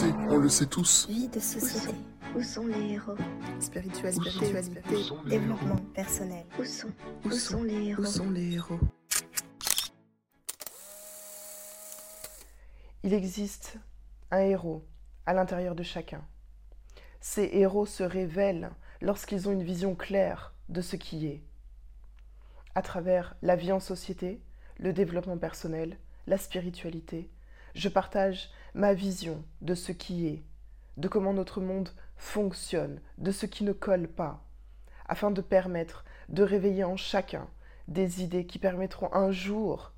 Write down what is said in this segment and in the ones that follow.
sait, on le sait tous. Vie de société. Où sont les héros? Spiritualité. Spiritualité. Développement personnel. Où sont Où sont les héros? Où sont les héros? Il existe un héros à l'intérieur de chacun. Ces héros se révèlent lorsqu'ils ont une vision claire de ce qui est. À travers la vie en société, le développement personnel, la spiritualité, je partage ma vision de ce qui est, de comment notre monde fonctionne, de ce qui ne colle pas, afin de permettre de réveiller en chacun des idées qui permettront un jour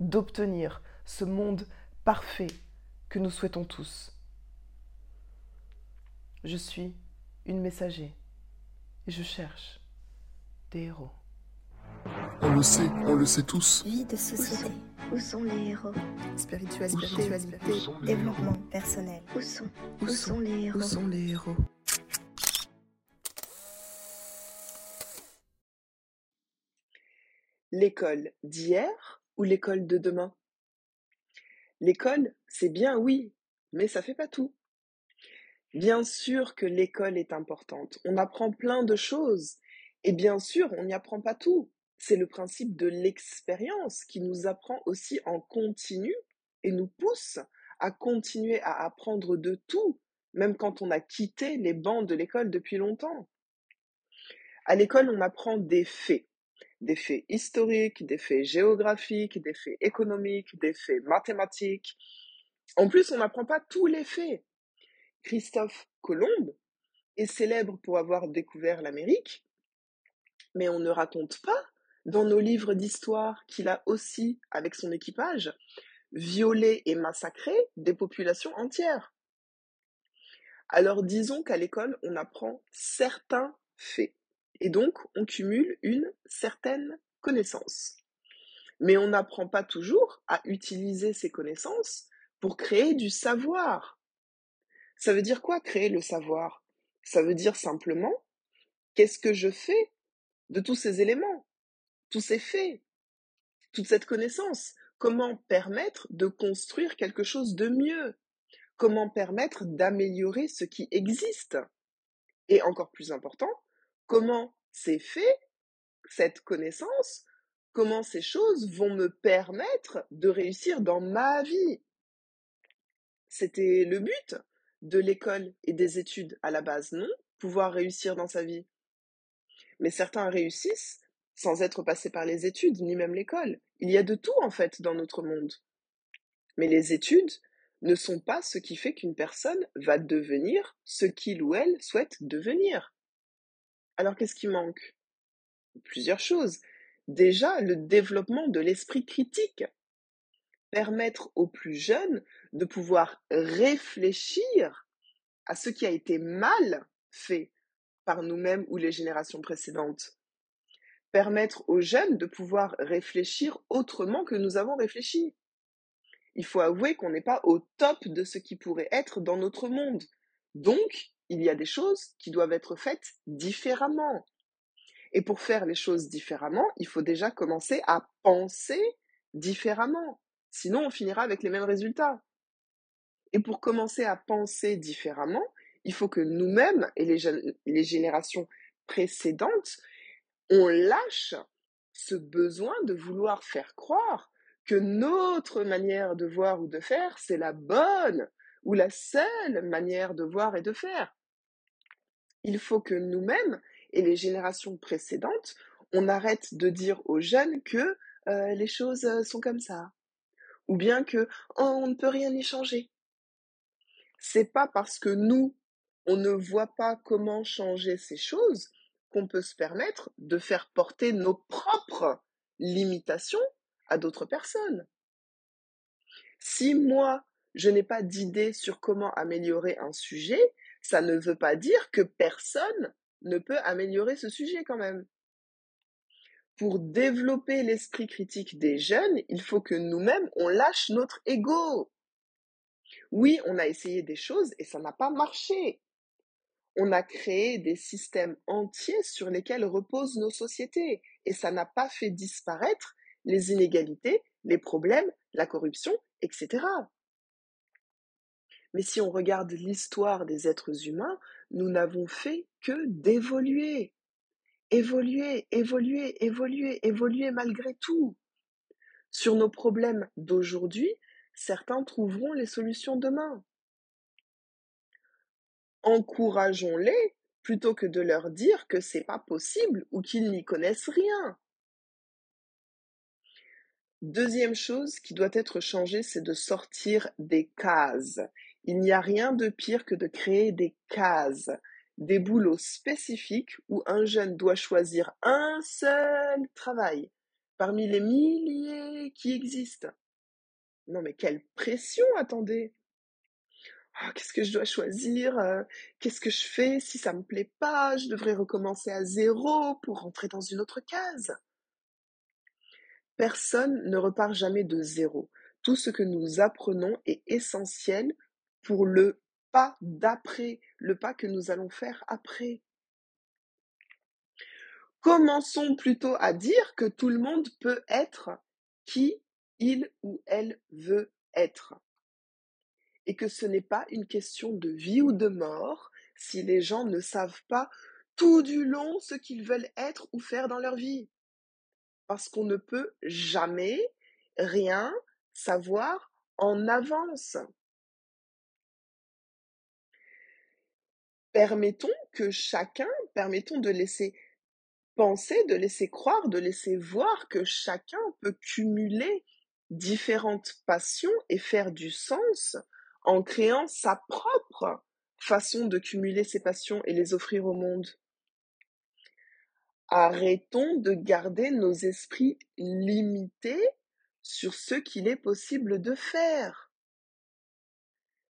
d'obtenir ce monde parfait que nous souhaitons tous. Je suis une messager et je cherche des héros. On le sait, on le sait tous. Vie de société. Où sont les héros? Spiritualité. Spiritualité. Développement personnel. Où sont Où Où sont sont les héros? Où sont les héros? L'école d'hier ou l'école de demain? L'école, c'est bien, oui, mais ça fait pas tout. Bien sûr que l'école est importante. On apprend plein de choses. Et bien sûr, on n'y apprend pas tout. C'est le principe de l'expérience qui nous apprend aussi en continu et nous pousse à continuer à apprendre de tout, même quand on a quitté les bancs de l'école depuis longtemps. À l'école, on apprend des faits des faits historiques, des faits géographiques, des faits économiques, des faits mathématiques. En plus, on n'apprend pas tous les faits. Christophe Colomb est célèbre pour avoir découvert l'Amérique, mais on ne raconte pas dans nos livres d'histoire qu'il a aussi, avec son équipage, violé et massacré des populations entières. Alors disons qu'à l'école, on apprend certains faits. Et donc, on cumule une certaine connaissance. Mais on n'apprend pas toujours à utiliser ces connaissances pour créer du savoir. Ça veut dire quoi créer le savoir? Ça veut dire simplement qu'est-ce que je fais de tous ces éléments, tous ces faits, toute cette connaissance Comment permettre de construire quelque chose de mieux? Comment permettre d'améliorer ce qui existe? Et encore plus important, comment ces faits, cette connaissance, comment ces choses vont me permettre de réussir dans ma vie? C'était le but de l'école et des études à la base, non? Pouvoir réussir dans sa vie. Mais certains réussissent sans être passés par les études, ni même l'école. Il y a de tout, en fait, dans notre monde. Mais les études ne sont pas ce qui fait qu'une personne va devenir ce qu'il ou elle souhaite devenir. Alors qu'est-ce qui manque? Plusieurs choses. Déjà, le développement de l'esprit critique. Permettre aux plus jeunes de pouvoir réfléchir à ce qui a été mal fait par nous-mêmes ou les générations précédentes. Permettre aux jeunes de pouvoir réfléchir autrement que nous avons réfléchi. Il faut avouer qu'on n'est pas au top de ce qui pourrait être dans notre monde. Donc, il y a des choses qui doivent être faites différemment. Et pour faire les choses différemment, il faut déjà commencer à penser différemment. Sinon, on finira avec les mêmes résultats. Et pour commencer à penser différemment, il faut que nous-mêmes et les, générations précédentes, on lâche ce besoin de vouloir faire croire que notre manière de voir ou de faire, c'est la bonne ou la seule manière de voir et de faire. Il faut que nous-mêmes et les générations précédentes, on arrête de dire aux jeunes que euh, les choses euh, sont comme ça, ou bien que oh, on ne peut rien y changer. C'est pas parce que nous, on ne voit pas comment changer ces choses qu'on peut se permettre de faire porter nos propres limitations à d'autres personnes. Si moi, je n'ai pas d'idée sur comment améliorer un sujet, ça ne veut pas dire que personne ne peut améliorer ce sujet quand même. Pour développer l'esprit critique des jeunes, il faut que nous-mêmes, on lâche notre ego. Oui, on a essayé des choses et ça n'a pas marché. On a créé des systèmes entiers sur lesquels reposent nos sociétés et ça n'a pas fait disparaître les inégalités, les problèmes, la corruption, etc. Mais si on regarde l'histoire des êtres humains, nous n'avons fait que d'évoluer. Évoluer, évoluer, évoluer, évoluer malgré tout. Sur nos problèmes d'aujourd'hui, certains trouveront les solutions demain. Encourageons-les plutôt que de leur dire que c'est pas possible ou qu'ils n'y connaissent rien. Deuxième chose qui doit être changée, c'est de sortir des cases. Il n'y a rien de pire que de créer des cases, des boulots spécifiques où un jeune doit choisir un seul travail parmi les milliers qui existent. Non mais quelle pression, attendez. Qu'est-ce que je dois choisir euh, Qu'est-ce que je fais si ça me plaît pas Je devrais recommencer à zéro pour rentrer dans une autre case? Personne ne repart jamais de zéro. Tout ce que nous apprenons est essentiel pour le pas d'après, le pas que nous allons faire après. Commençons plutôt à dire que tout le monde peut être qui il ou elle veut être. Et que ce n'est pas une question de vie ou de mort si les gens ne savent pas tout du long ce qu'ils veulent être ou faire dans leur vie. Parce qu'on ne peut jamais rien savoir en avance. Permettons que chacun, permettons de laisser penser, de laisser croire, de laisser voir que chacun peut cumuler différentes passions et faire du sens en créant sa propre façon de cumuler ses passions et les offrir au monde. Arrêtons de garder nos esprits limités sur ce qu'il est possible de faire.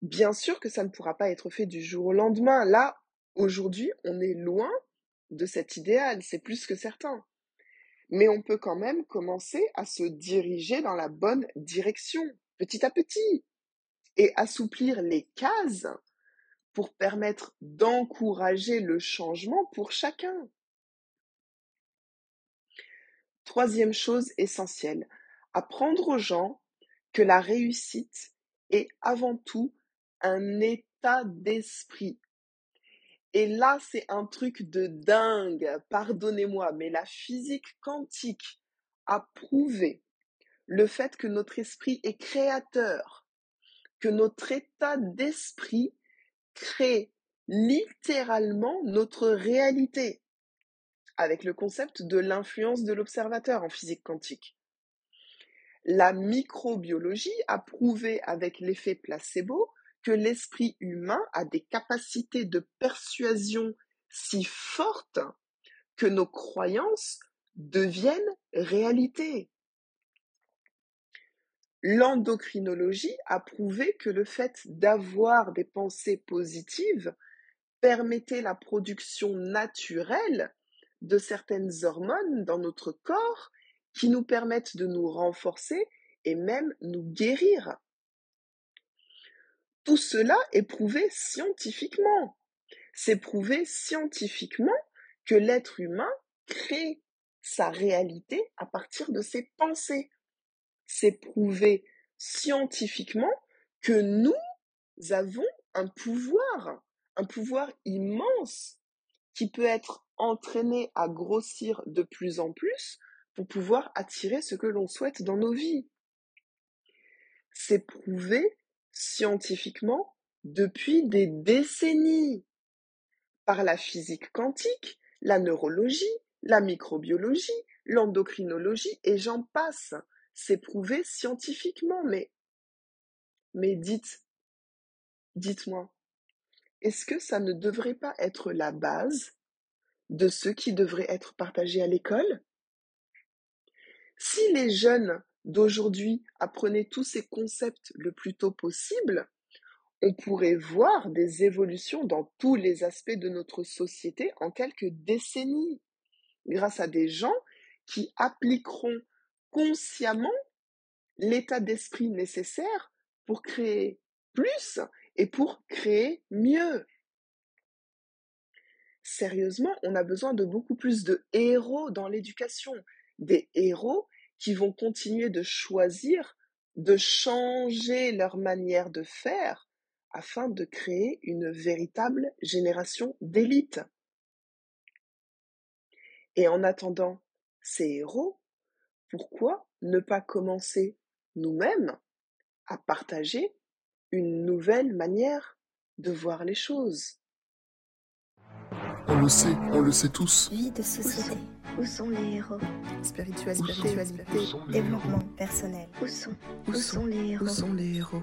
Bien sûr que ça ne pourra pas être fait du jour au lendemain. Là, aujourd'hui, on est loin de cet idéal, c'est plus que certain. Mais on peut quand même commencer à se diriger dans la bonne direction, petit à petit, et assouplir les cases pour permettre d'encourager le changement pour chacun. Troisième chose essentielle, apprendre aux gens que la réussite est avant tout un état d'esprit. Et là, c'est un truc de dingue, pardonnez-moi, mais la physique quantique a prouvé le fait que notre esprit est créateur, que notre état d'esprit crée littéralement notre réalité avec le concept de l'influence de l'observateur en physique quantique. La microbiologie a prouvé avec l'effet placebo que l'esprit humain a des capacités de persuasion si fortes que nos croyances deviennent réalité. L'endocrinologie a prouvé que le fait d'avoir des pensées positives permettait la production naturelle de certaines hormones dans notre corps qui nous permettent de nous renforcer et même nous guérir. Tout cela est prouvé scientifiquement. C'est prouvé scientifiquement que l'être humain crée sa réalité à partir de ses pensées. C'est prouvé scientifiquement que nous avons un pouvoir, un pouvoir immense qui peut être entraîné à grossir de plus en plus pour pouvoir attirer ce que l'on souhaite dans nos vies. C'est prouvé scientifiquement depuis des décennies par la physique quantique, la neurologie, la microbiologie, l'endocrinologie et j'en passe. C'est prouvé scientifiquement, mais mais dites dites-moi, est-ce que ça ne devrait pas être la base de ce qui devrait être partagé à l'école? Si les jeunes d'aujourd'hui apprenaient tous ces concepts le plus tôt possible, on pourrait voir des évolutions dans tous les aspects de notre société en quelques décennies, grâce à des gens qui appliqueront consciemment l'état d'esprit nécessaire pour créer plus et pour créer mieux. Sérieusement, on a besoin de beaucoup plus de héros dans l'éducation, des héros qui vont continuer de choisir, de changer leur manière de faire afin de créer une véritable génération d'élite. Et en attendant ces héros, pourquoi ne pas commencer nous-mêmes à partager une nouvelle manière de voir les choses? On le sait, on le sait tous. Vie de société. sont, où sont les héros? Spiritualité. Où sont- Spiritualité. où sont les Développement personnel. Où sont, Où où sont- sont les héros? Où sont les héros?